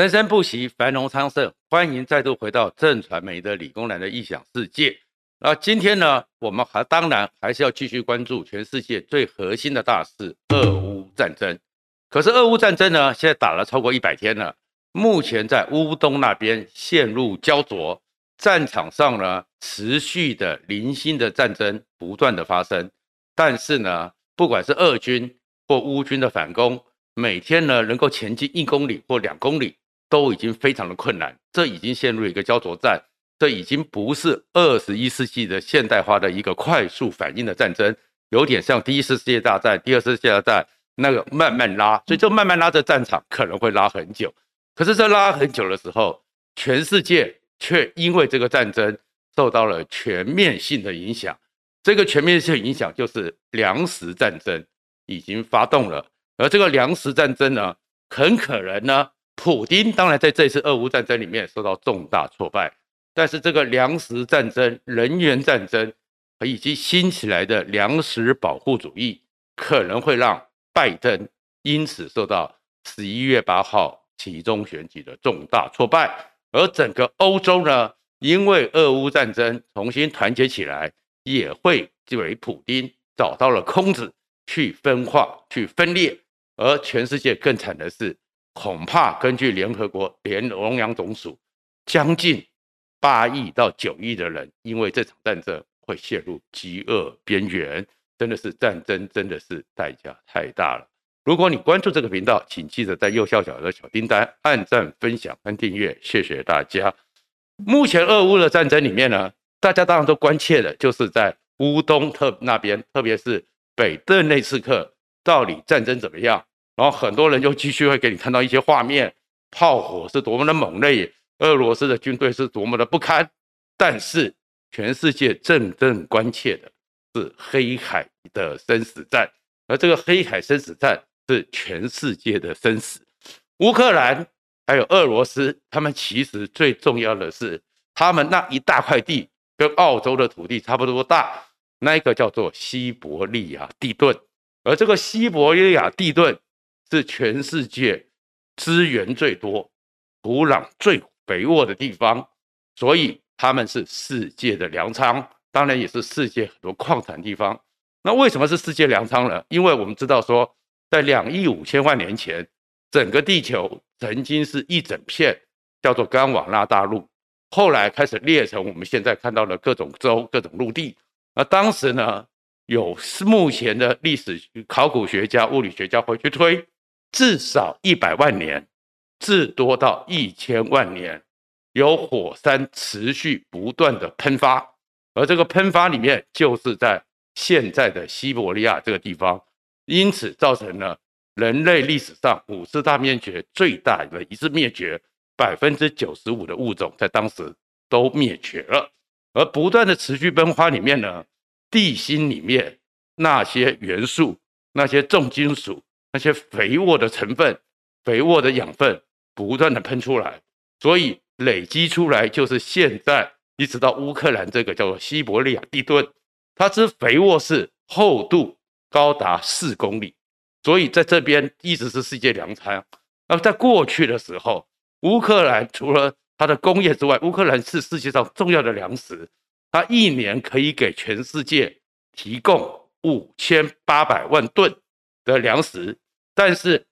生生不息，繁荣昌盛。欢迎再度回到正传媒的理工男的异想世界。那今天呢，我们还当然还是要继续关注全世界最核心的大事——俄乌战争。可是俄乌战争呢，现在打了超过一百天了，目前在乌东那边陷入胶着，战场上呢持续的零星的战争不断的发生。但是呢，不管是俄军或乌军的反攻，每天呢能够前进一公里或两公里。都已经非常的困难，这已经陷入一个焦灼战，这已经不是二十一世纪的现代化的一个快速反应的战争，有点像第一次世界大战、第二次世界大战那个慢慢拉，所以这慢慢拉的战场可能会拉很久。可是，在拉很久的时候，全世界却因为这个战争受到了全面性的影响。这个全面性影响就是粮食战争已经发动了，而这个粮食战争呢，很可能呢。普丁当然在这次俄乌战争里面受到重大挫败，但是这个粮食战争、能源战争以及新起来的粮食保护主义，可能会让拜登因此受到十一月八号期中选举的重大挫败，而整个欧洲呢，因为俄乌战争重新团结起来，也会为普丁找到了空子去分化、去分裂，而全世界更惨的是。恐怕根据联合国联农粮总署，将近八亿到九亿的人因为这场战争会陷入饥饿边缘，真的是战争，真的是代价太大了。如果你关注这个频道，请记得在右下角的小订单按赞、分享和订阅，谢谢大家。目前俄乌的战争里面呢，大家当然都关切的就是在乌东特那边，特别是北顿内次克，到底战争怎么样？然后很多人就继续会给你看到一些画面，炮火是多么的猛烈，俄罗斯的军队是多么的不堪。但是全世界真正关切的是黑海的生死战，而这个黑海生死战是全世界的生死。乌克兰还有俄罗斯，他们其实最重要的是，他们那一大块地跟澳洲的土地差不多大，那一个叫做西伯利亚地盾，而这个西伯利亚地盾。是全世界资源最多、土壤最肥沃的地方，所以他们是世界的粮仓，当然也是世界很多矿产地方。那为什么是世界粮仓呢？因为我们知道说，在两亿五千万年前，整个地球曾经是一整片叫做冈瓦纳大陆，后来开始裂成我们现在看到的各种洲、各种陆地。那当时呢，有目前的历史考古学家、物理学家会去推。至少一百万年，至多到一千万年，有火山持续不断的喷发，而这个喷发里面就是在现在的西伯利亚这个地方，因此造成了人类历史上五次大灭绝最大的一次灭绝，百分之九十五的物种在当时都灭绝了，而不断的持续喷发里面呢，地心里面那些元素，那些重金属。那些肥沃的成分、肥沃的养分不断的喷出来，所以累积出来就是现在一直到乌克兰这个叫做西伯利亚地盾，它之肥沃是厚度高达四公里，所以在这边一直是世界粮仓。那么在过去的时候，乌克兰除了它的工业之外，乌克兰是世界上重要的粮食，它一年可以给全世界提供五千八百万吨。的粮食，但是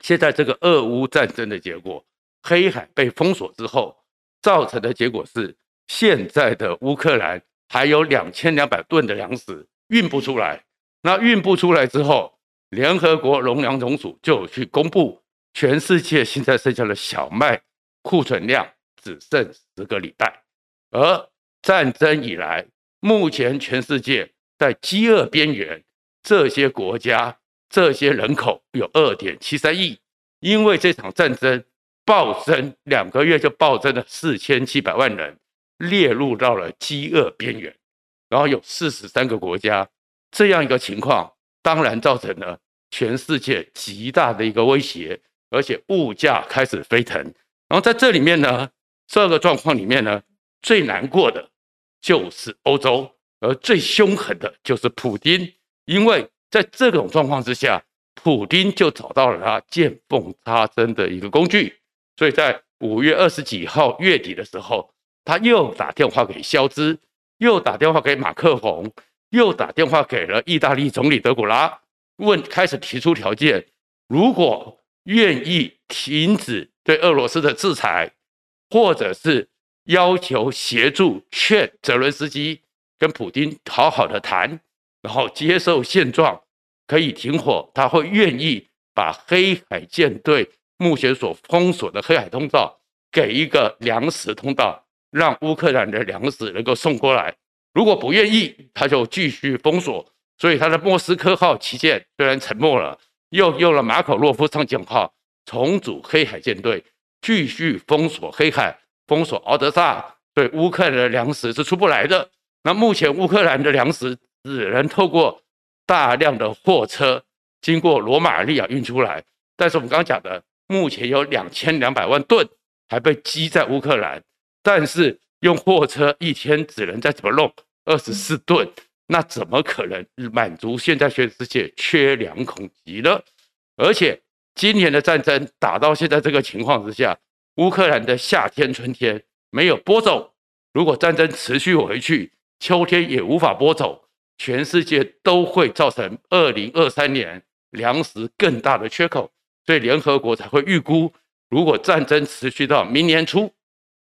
现在这个俄乌战争的结果，黑海被封锁之后，造成的结果是，现在的乌克兰还有两千两百吨的粮食运不出来。那运不出来之后，联合国农粮总署就去公布，全世界现在剩下的小麦库存量只剩十个礼拜。而战争以来，目前全世界在饥饿边缘，这些国家。这些人口有二点七三亿，因为这场战争暴增，两个月就暴增了四千七百万人，列入到了饥饿边缘。然后有四十三个国家，这样一个情况，当然造成了全世界极大的一个威胁，而且物价开始飞腾。然后在这里面呢，这个状况里面呢，最难过的就是欧洲，而最凶狠的就是普丁，因为。在这种状况之下，普丁就找到了他见缝插针的一个工具，所以在五月二十几号月底的时候，他又打电话给肖兹，又打电话给马克宏，又打电话给了意大利总理德古拉，问开始提出条件，如果愿意停止对俄罗斯的制裁，或者是要求协助劝泽伦斯基跟普丁好好的谈，然后接受现状，可以停火，他会愿意把黑海舰队目前所封锁的黑海通道给一个粮食通道，让乌克兰的粮食能够送过来。如果不愿意，他就继续封锁。所以他的莫斯科号旗舰虽然沉没了，又用了马可洛夫上将号重组黑海舰队，继续封锁黑海，封锁敖德萨。对乌克兰的粮食是出不来的。那目前乌克兰的粮食只能透过大量的货车经过罗马尼亚运出来。但是我们刚刚讲的，目前有两千两百万吨还被积在乌克兰，但是用货车一天只能再怎么弄二十四吨。那怎么可能满足现在全世界缺粮恐急呢？而且今年的战争打到现在这个情况之下，乌克兰的夏天、春天没有播种，如果战争持续回去，秋天也无法播种，全世界都会造成二零二三年粮食更大的缺口。所以联合国才会预估，如果战争持续到明年初，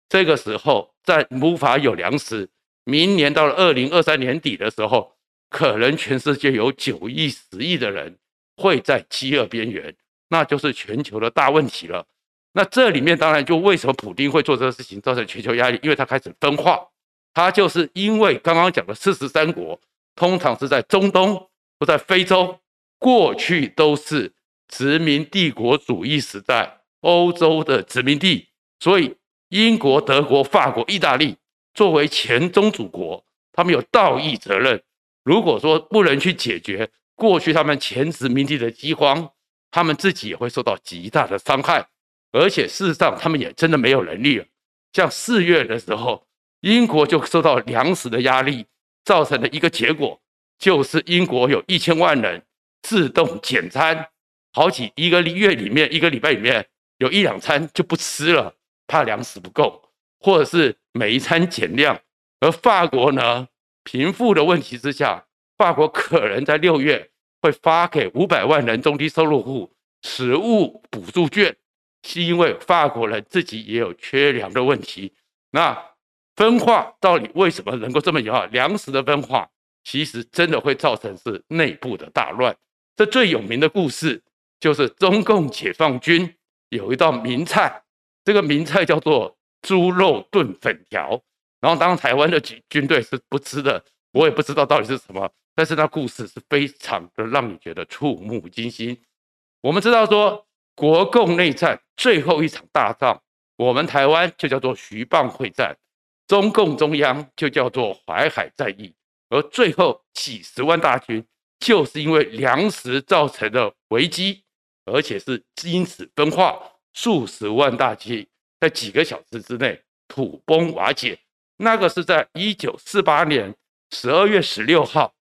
这个时候再无法有粮食。明年到了二零二三年底的时候，可能全世界有九亿、十亿的人会在饥饿边缘，那就是全球的大问题了。那这里面当然就为什么普丁会做这个事情，造成全球压力，因为他开始分化。他就是因为刚刚讲的四十三国，通常是在中东或在非洲，过去都是殖民帝国主义时代欧洲的殖民地，所以英国、德国、法国、意大利。作为前宗主国，他们有道义责任。如果说不能去解决过去他们前殖民地的饥荒，他们自己也会受到极大的伤害。而且事实上，他们也真的没有能力了。像四月的时候，英国就受到粮食的压力，造成的一个结果就是英国有一千万人自动减餐，好几一个月里面，一个礼拜里面有一两餐就不吃了，怕粮食不够。或者是每一餐减量，而法国呢，贫富的问题之下，法国可能在六月会发给五百万人中低收入户食物补助券，是因为法国人自己也有缺粮的问题。那分化到底为什么能够这么严重？粮食的分化其实真的会造成是内部的大乱。这最有名的故事就是中共解放军有一道名菜，这个名菜叫做。猪肉炖粉条，然后当台湾的军军队是不吃的，我也不知道到底是什么，但是那故事是非常的让你觉得触目惊心。我们知道说，国共内战最后一场大仗，我们台湾就叫做徐蚌会战，中共中央就叫做淮海战役，而最后几十万大军就是因为粮食造成的危机，而且是因此分化数十万大军。在几个小时之内土崩瓦解，那个是在一九四八年十二月十六号，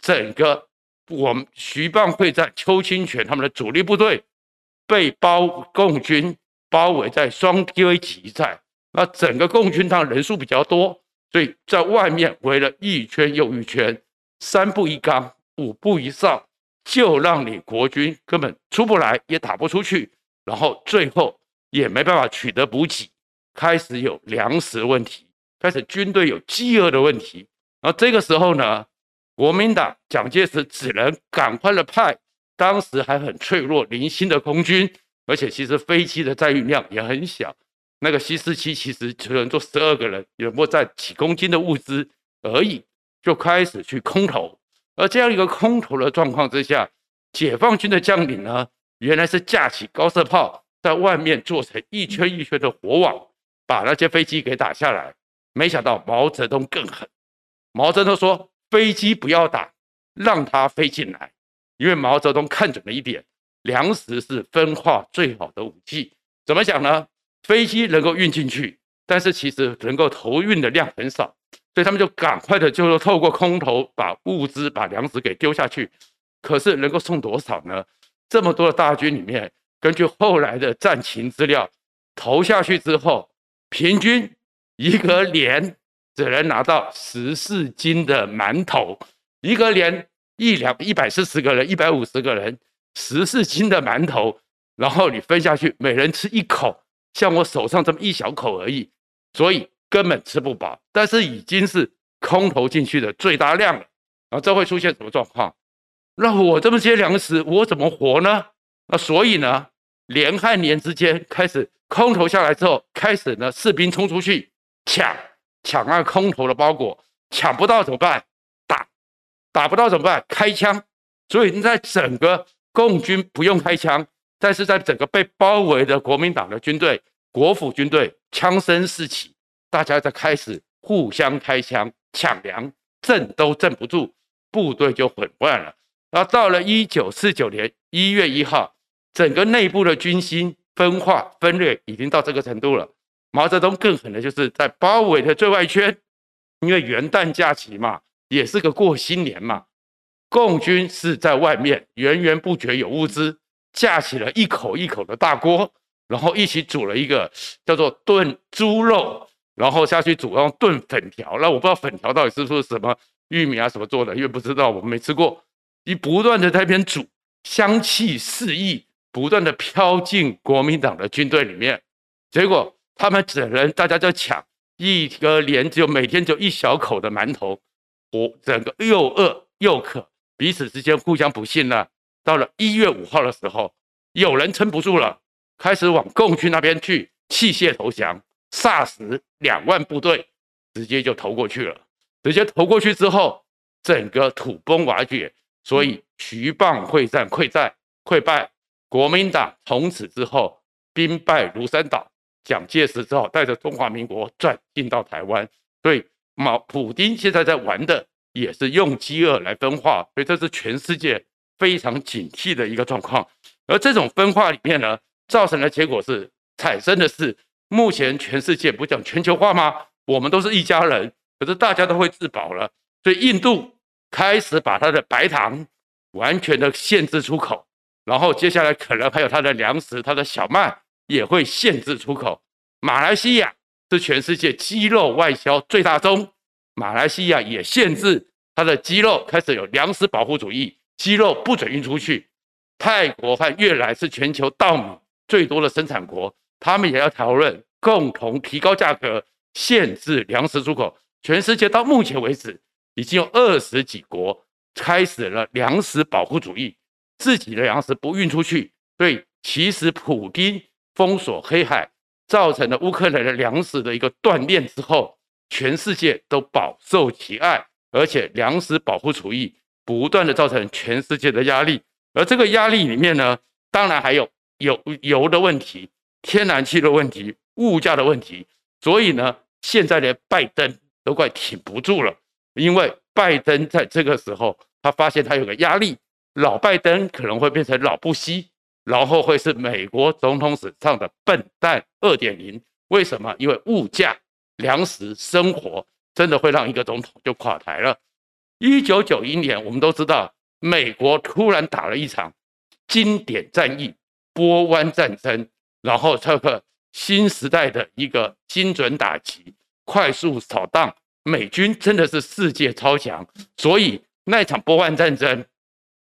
整个我们徐蚌会战，邱清泉他们的主力部队被包共军包围在双堆集战，那整个共军当然人数比较多，所以在外面围了一圈又一圈，三步一岗，五步一哨，就让你国军根本出不来，也打不出去，然后最后。也没办法取得补给，开始有粮食问题，开始军队有饥饿的问题。然后这个时候呢，国民党蒋介石只能赶快的派当时还很脆弱、零星的空军，而且其实飞机的载运量也很小，那个西四七其实只能坐十二个人，也不在几公斤的物资而已，就开始去空投。而这样一个空投的状况之下，解放军的将领呢，原来是架起高射炮。在外面做成一圈一圈的火网，把那些飞机给打下来。没想到毛泽东更狠，毛泽东说：“飞机不要打，让它飞进来。”因为毛泽东看准了一点，粮食是分化最好的武器。怎么讲呢？飞机能够运进去，但是其实能够投运的量很少，所以他们就赶快的，就是透过空投把物资、把粮食给丢下去。可是能够送多少呢？这么多的大军里面。根据后来的战情资料，投下去之后，平均一个连只能拿到十四斤的馒头，一个连一两一百四十个人，一百五十个人，十四斤的馒头，然后你分下去，每人吃一口，像我手上这么一小口而已，所以根本吃不饱。但是已经是空投进去的最大量了，然后这会出现什么状况？那我这么些粮食，我怎么活呢？那所以呢，连和年之间开始空投下来之后，开始呢士兵冲出去抢抢那空投的包裹，抢不到怎么办？打打不到怎么办？开枪。所以在整个共军不用开枪，但是在整个被包围的国民党的军队、国府军队，枪声四起，大家在开始互相开枪抢粮，镇都镇不住，部队就混乱了。然后到了一九四九年一月一号，整个内部的军心分化分裂已经到这个程度了。毛泽东更狠的就是在包围的最外圈，因为元旦假期嘛，也是个过新年嘛，共军是在外面源源不绝有物资，架起了一口一口的大锅，然后一起煮了一个叫做炖猪肉，然后下去煮然后炖粉条。那我不知道粉条到底是不是什么玉米啊什么做的，因为不知道，我没吃过。你不断的在那边煮，香气四溢，不断的飘进国民党的军队里面，结果他们整人大家在抢，一个连只有每天就一小口的馒头，我整个又饿又渴，彼此之间互相不信了。到了一月五号的时候，有人撑不住了，开始往共军那边去弃械投降，霎时两万部队直接就投过去了，直接投过去之后，整个土崩瓦解。所以徐蚌会战溃战溃败，国民党从此之后兵败如山倒。蒋介石只好带着中华民国转进到台湾。所以毛普丁现在在玩的也是用饥饿来分化，所以这是全世界非常警惕的一个状况。而这种分化里面呢，造成的结果是产生的是目前全世界不讲全球化吗？我们都是一家人，可是大家都会自保了。所以印度。开始把它的白糖完全的限制出口，然后接下来可能还有它的粮食、它的小麦也会限制出口。马来西亚是全世界鸡肉外销最大宗，马来西亚也限制它的鸡肉，开始有粮食保护主义，鸡肉不准运出去。泰国和越南是全球稻米最多的生产国，他们也要讨论共同提高价格，限制粮食出口。全世界到目前为止。已经有二十几国开始了粮食保护主义，自己的粮食不运出去。所以，其实普丁封锁黑海，造成了乌克兰的粮食的一个断链之后，全世界都饱受其害，而且粮食保护主义不断的造成全世界的压力。而这个压力里面呢，当然还有油油的问题、天然气的问题、物价的问题。所以呢，现在连拜登都快挺不住了。因为拜登在这个时候，他发现他有个压力，老拜登可能会变成老布希，然后会是美国总统史上的笨蛋二点零。为什么？因为物价、粮食、生活真的会让一个总统就垮台了。一九九一年，我们都知道，美国突然打了一场经典战役——波湾战争，然后这个新时代的一个精准打击、快速扫荡。美军真的是世界超强，所以那场波湾战争，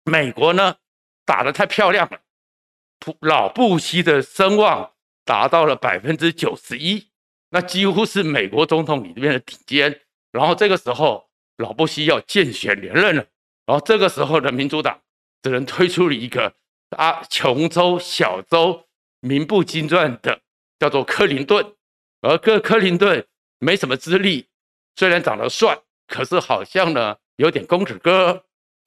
美国呢打得太漂亮了，老布希的声望达到了百分之九十一，那几乎是美国总统里面的顶尖。然后这个时候，老布希要竞选连任了，然后这个时候的民主党只能推出了一个啊穷州小州名不经传的叫做克林顿，而克克林顿没什么资历。虽然长得帅，可是好像呢有点公子哥，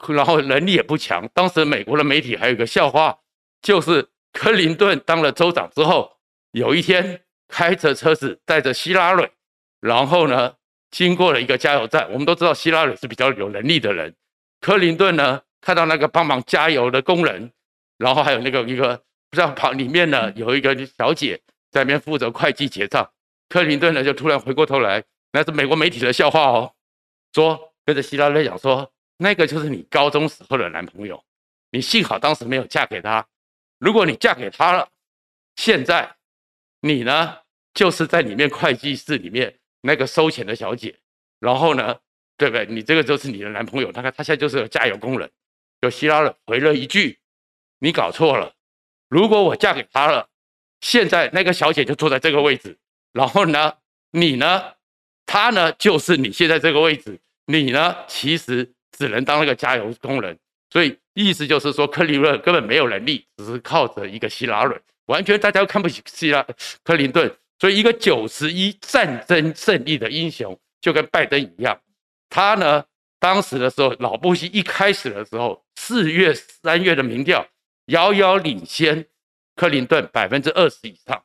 然后能力也不强。当时美国的媒体还有一个笑话，就是克林顿当了州长之后，有一天开着车子带着希拉蕊，然后呢经过了一个加油站。我们都知道希拉里是比较有能力的人，克林顿呢看到那个帮忙加油的工人，然后还有那个一个不知道旁里面呢有一个小姐在那边负责会计结账，克林顿呢就突然回过头来。那是美国媒体的笑话哦，说跟着希拉里讲说，那个就是你高中时候的男朋友，你幸好当时没有嫁给他，如果你嫁给他了，现在你呢就是在里面会计室里面那个收钱的小姐，然后呢，对不对？你这个就是你的男朋友，他看他现在就是个加油工人。就希拉里回了一句：“你搞错了，如果我嫁给他了，现在那个小姐就坐在这个位置，然后呢，你呢，他呢就是你现在这个位置，你呢其实只能当那个加油工人。所以意思就是说，克林顿根本没有能力，只是靠着一个希拉里，完全大家都看不起希拉克林顿。所以一个九十一战争胜利的英雄，就跟拜登一样，他呢。”当时的时候，老布希一开始的时候，四月、三月的民调遥遥领先克林顿百分之二十以上，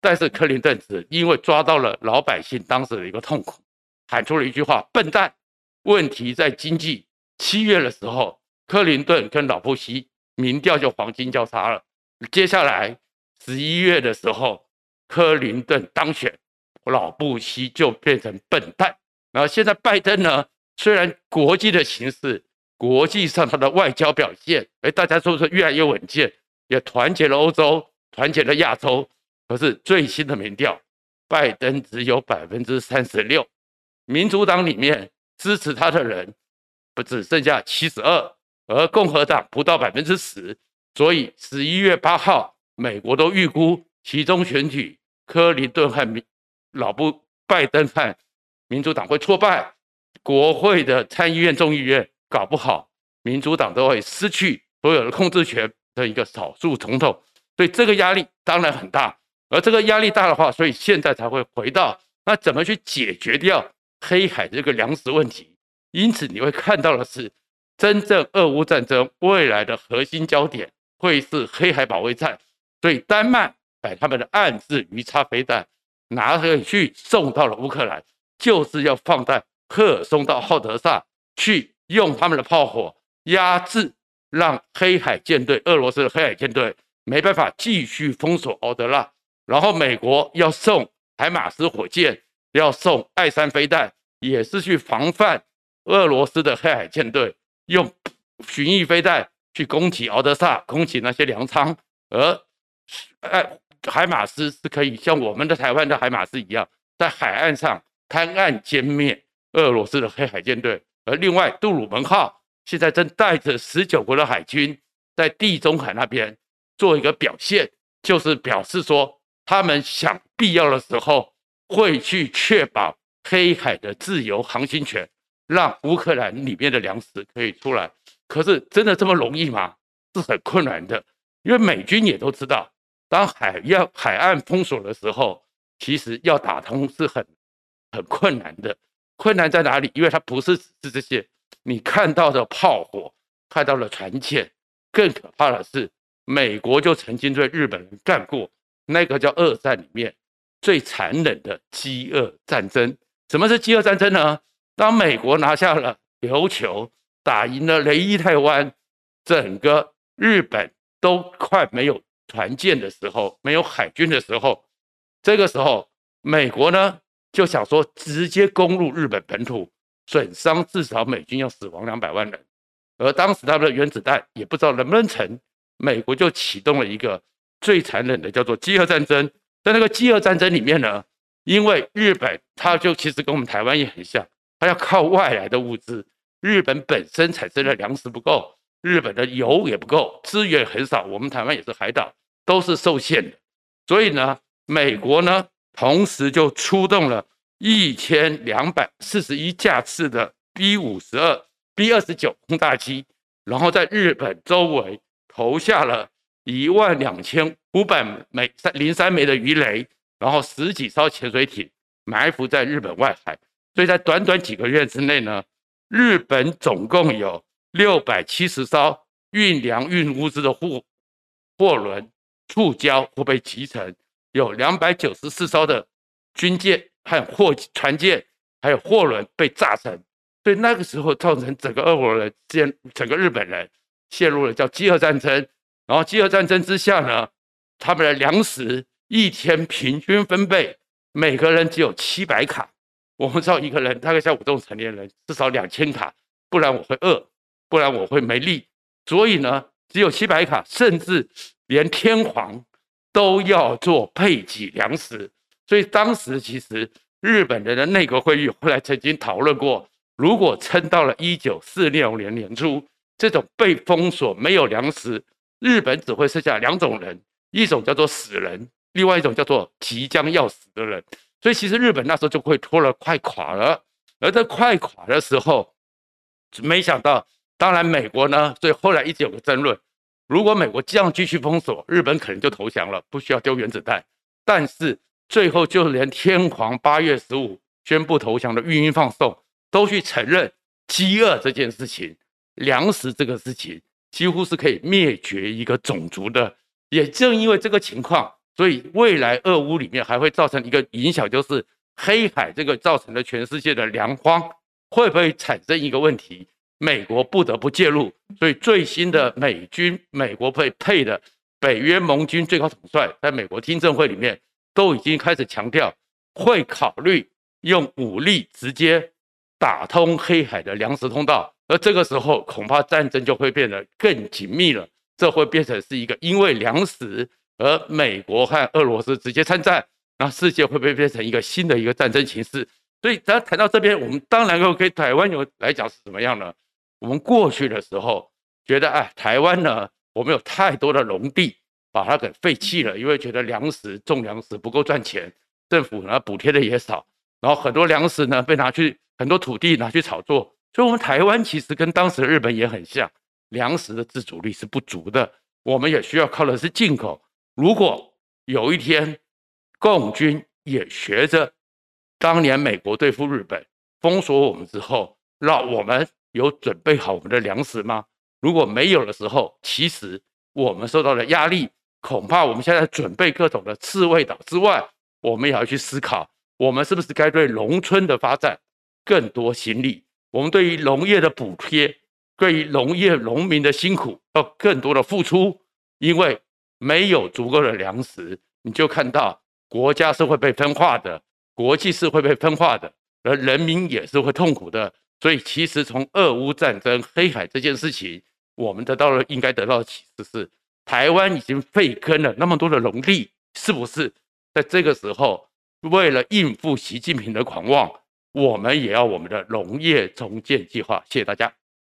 但是克林顿只因为抓到了老百姓当时的一个痛苦，喊出了一句话：“笨蛋，问题在经济。”七月的时候，克林顿跟老布希民调就黄金交叉了。接下来十一月的时候，克林顿当选，老布希就变成笨蛋。然后现在拜登呢？虽然国际的形势，国际上他的外交表现，哎，大家说是越来越稳健，也团结了欧洲，团结了亚洲。可是最新的民调，拜登只有百分之三十六，民主党里面支持他的人不只剩下七十二，而共和党不到百分之十。所以十一月八号，美国都预估其中选举，柯林顿和民老布拜登和民主党会挫败。国会的参议院、众议院搞不好，民主党都会失去所有的控制权的一个少数总统，所以这个压力当然很大。而这个压力大的话，所以现在才会回到那怎么去解决掉黑海这个粮食问题。因此你会看到的是，真正俄乌战争未来的核心焦点会是黑海保卫战。所以丹麦把他们的暗制鱼叉飞弹拿回去送到了乌克兰，就是要放在。赫尔松到敖德萨去用他们的炮火压制，让黑海舰队、俄罗斯的黑海舰队没办法继续封锁敖德纳。然后美国要送海马斯火箭，要送艾山飞弹，也是去防范俄罗斯的黑海舰队用巡弋飞弹去攻击敖德萨，攻击那些粮仓。而爱海马斯是可以像我们的台湾的海马斯一样，在海岸上滩岸歼灭。俄罗斯的黑海舰队，而另外杜鲁门号现在正带着十九国的海军在地中海那边做一个表现，就是表示说他们想必要的时候会去确保黑海的自由航行权，让乌克兰里面的粮食可以出来。可是真的这么容易吗？是很困难的，因为美军也都知道，当海要海岸封锁的时候，其实要打通是很很困难的。困难在哪里？因为它不是只是这些你看到的炮火，看到了船舰，更可怕的是，美国就曾经对日本人干过那个叫二战里面最残忍的饥饿战争。什么是饥饿战争呢？当美国拿下了琉球，打赢了雷伊泰湾，整个日本都快没有船舰的时候，没有海军的时候，这个时候美国呢？就想说直接攻入日本本土，损伤至少美军要死亡两百万人，而当时他们的原子弹也不知道能不能成，美国就启动了一个最残忍的叫做饥饿战争。在那个饥饿战争里面呢，因为日本它就其实跟我们台湾也很像，它要靠外来的物资，日本本身产生的粮食不够，日本的油也不够，资源很少，我们台湾也是海岛，都是受限的，所以呢，美国呢。同时就出动了一千两百四十一架次的 B 五十二、B 二十九轰炸机，然后在日本周围投下了一万两千五百枚三零三枚的鱼雷，然后十几艘潜水艇埋伏在日本外海。所以在短短几个月之内呢，日本总共有六百七十艘运粮运物资的货货轮触礁或被击沉。有两百九十四艘的军舰和货船舰，还有货轮被炸沉，所以那个时候造成整个俄国人陷，整个日本人陷入了叫饥饿战争。然后饥饿战争之下呢，他们的粮食一天平均分配，每个人只有七百卡。我们知道一个人大概像我这种成年人，至少两千卡，不然我会饿，不然我会没力。所以呢，只有七百卡，甚至连天皇。都要做配给粮食。所以当时其实日本人的内阁会议后来曾经讨论过，如果撑到了一九四六年年初，这种被封锁没有粮食，日本只会剩下两种人，一种叫做死人，另外一种叫做即将要死的人。所以其实日本那时候就会拖了快垮了，而在快垮的时候，没想到，当然美国呢，所以后来一直有个争论，如果美国这样继续封锁，日本可能就投降了，不需要丢原子弹，但是。最后，就连天皇八月十五宣布投降的预印放送，都去承认饥饿这件事情，粮食这个事情，几乎是可以灭绝一个种族的。也正因为这个情况，所以未来俄乌里面还会造成一个影响，就是黑海这个造成的全世界的粮荒，会不会产生一个问题？美国不得不介入。所以最新的美军，美国配配的北约盟军最高统帅，在美国听证会里面。都已经开始强调，会考虑用武力直接打通黑海的粮食通道，而这个时候恐怕战争就会变得更紧密了。这会变成是一个因为粮食而美国和俄罗斯直接参战，那世界会不会变成一个新的一个战争形势？所以，咱谈到这边，我们当然要跟台湾有来讲是怎么样呢？我们过去的时候觉得，哎，台湾呢，我们有太多的农地。把它给废弃了，因为觉得粮食种粮食不够赚钱，政府呢补贴的也少，然后很多粮食呢被拿去很多土地拿去炒作，所以我们台湾其实跟当时日本也很像，粮食的自主力是不足的，我们也需要靠的是进口。如果有一天共军也学着当年美国对付日本封锁我们之后，让我们有准备好我们的粮食吗？如果没有的时候，其实我们受到的压力。恐怕我们现在准备各种的刺猬岛之外，我们也要去思考，我们是不是该对农村的发展更多心力？我们对于农业的补贴，对于农业农民的辛苦要更多的付出，因为没有足够的粮食，你就看到国家是会被分化的，国际是会被分化的，而人民也是会痛苦的。所以，其实从俄乌战争、黑海这件事情，我们得到了应该得到的启示是。台湾已经废坑了那么多的农地，是不是在这个时候，为了应付习近平的狂妄，我们也要我们的农业重建计划？谢谢大家。